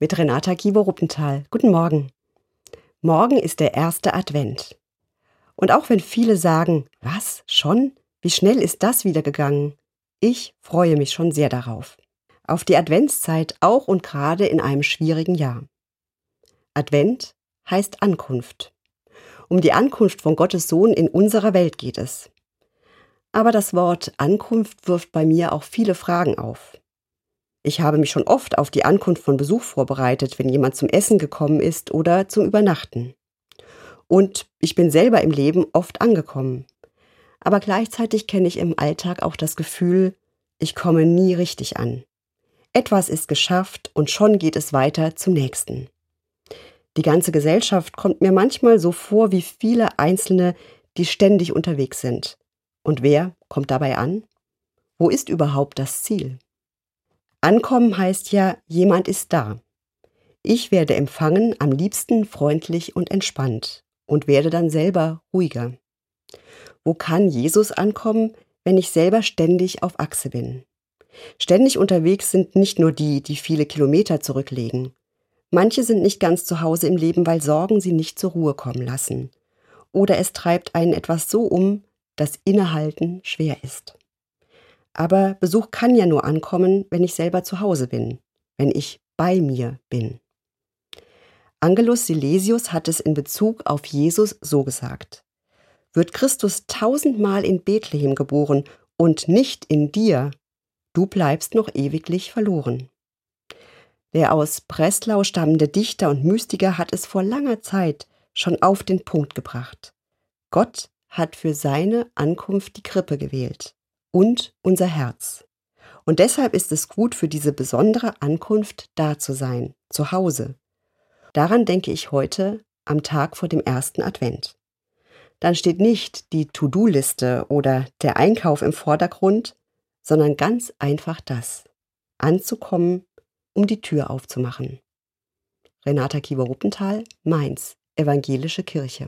mit Renata Kiewer-Ruppenthal. Guten Morgen. Morgen ist der erste Advent. Und auch wenn viele sagen, was, schon? Wie schnell ist das wieder gegangen? Ich freue mich schon sehr darauf. Auf die Adventszeit auch und gerade in einem schwierigen Jahr. Advent heißt Ankunft. Um die Ankunft von Gottes Sohn in unserer Welt geht es. Aber das Wort Ankunft wirft bei mir auch viele Fragen auf. Ich habe mich schon oft auf die Ankunft von Besuch vorbereitet, wenn jemand zum Essen gekommen ist oder zum Übernachten. Und ich bin selber im Leben oft angekommen. Aber gleichzeitig kenne ich im Alltag auch das Gefühl, ich komme nie richtig an. Etwas ist geschafft und schon geht es weiter zum nächsten. Die ganze Gesellschaft kommt mir manchmal so vor wie viele Einzelne, die ständig unterwegs sind. Und wer kommt dabei an? Wo ist überhaupt das Ziel? Ankommen heißt ja, jemand ist da. Ich werde empfangen, am liebsten freundlich und entspannt und werde dann selber ruhiger. Wo kann Jesus ankommen, wenn ich selber ständig auf Achse bin? Ständig unterwegs sind nicht nur die, die viele Kilometer zurücklegen. Manche sind nicht ganz zu Hause im Leben, weil Sorgen sie nicht zur Ruhe kommen lassen. Oder es treibt einen etwas so um, dass Innehalten schwer ist. Aber Besuch kann ja nur ankommen, wenn ich selber zu Hause bin, wenn ich bei mir bin. Angelus Silesius hat es in Bezug auf Jesus so gesagt. Wird Christus tausendmal in Bethlehem geboren und nicht in dir, du bleibst noch ewiglich verloren. Der aus Breslau stammende Dichter und Mystiker hat es vor langer Zeit schon auf den Punkt gebracht. Gott hat für seine Ankunft die Krippe gewählt und unser Herz. Und deshalb ist es gut, für diese besondere Ankunft da zu sein, zu Hause. Daran denke ich heute am Tag vor dem ersten Advent. Dann steht nicht die To-Do-Liste oder der Einkauf im Vordergrund, sondern ganz einfach das, anzukommen, um die Tür aufzumachen. Renata Kiewer-Ruppenthal, Mainz, Evangelische Kirche.